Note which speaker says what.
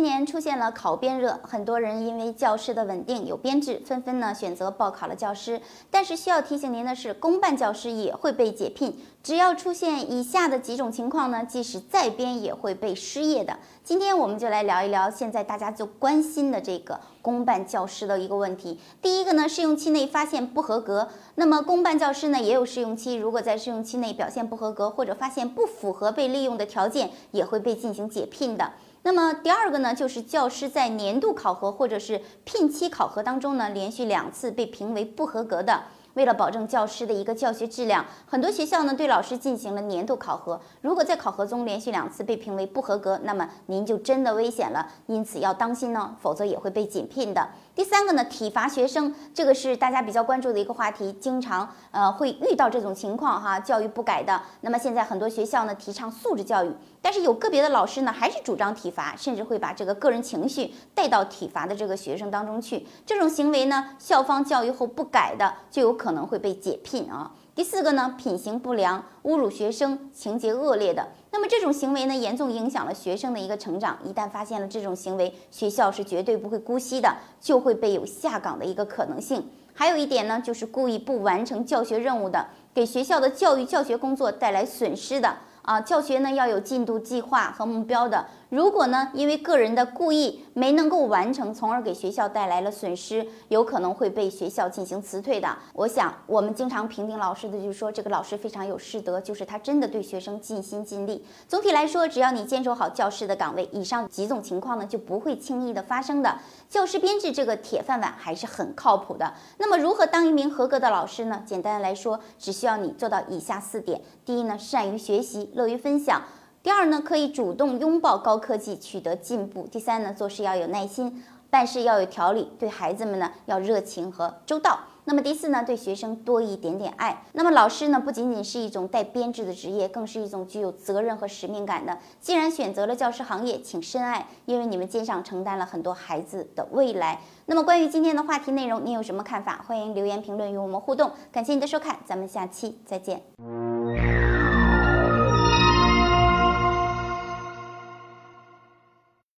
Speaker 1: 今年出现了考编热，很多人因为教师的稳定有编制，纷纷呢选择报考了教师。但是需要提醒您的是，公办教师也会被解聘，只要出现以下的几种情况呢，即使再编也会被失业的。今天我们就来聊一聊现在大家就关心的这个公办教师的一个问题。第一个呢，试用期内发现不合格，那么公办教师呢也有试用期，如果在试用期内表现不合格或者发现不符合被利用的条件，也会被进行解聘的。那么第二个呢，就是教师在年度考核或者是聘期考核当中呢，连续两次被评为不合格的。为了保证教师的一个教学质量，很多学校呢对老师进行了年度考核。如果在考核中连续两次被评为不合格，那么您就真的危险了，因此要当心呢，否则也会被解聘的。第三个呢，体罚学生，这个是大家比较关注的一个话题，经常呃会遇到这种情况哈，教育不改的。那么现在很多学校呢提倡素质教育，但是有个别的老师呢还是主张体罚，甚至会把这个个人情绪带到体罚的这个学生当中去。这种行为呢，校方教育后不改的，就有可可能会被解聘啊。第四个呢，品行不良、侮辱学生、情节恶劣的，那么这种行为呢，严重影响了学生的一个成长。一旦发现了这种行为，学校是绝对不会姑息的，就会被有下岗的一个可能性。还有一点呢，就是故意不完成教学任务的，给学校的教育教学工作带来损失的啊。教学呢要有进度计划和目标的。如果呢，因为个人的故意没能够完成，从而给学校带来了损失，有可能会被学校进行辞退的。我想，我们经常评定老师的，就是说这个老师非常有师德，就是他真的对学生尽心尽力。总体来说，只要你坚守好教师的岗位，以上几种情况呢就不会轻易的发生的。教师编制这个铁饭碗还是很靠谱的。那么，如何当一名合格的老师呢？简单来说，只需要你做到以下四点：第一呢，善于学习，乐于分享。第二呢，可以主动拥抱高科技，取得进步。第三呢，做事要有耐心，办事要有条理，对孩子们呢要热情和周到。那么第四呢，对学生多一点点爱。那么老师呢，不仅仅是一种带编制的职业，更是一种具有责任和使命感的。既然选择了教师行业，请深爱，因为你们肩上承担了很多孩子的未来。那么关于今天的话题内容，你有什么看法？欢迎留言评论与我们互动。感谢你的收看，咱们下期再见。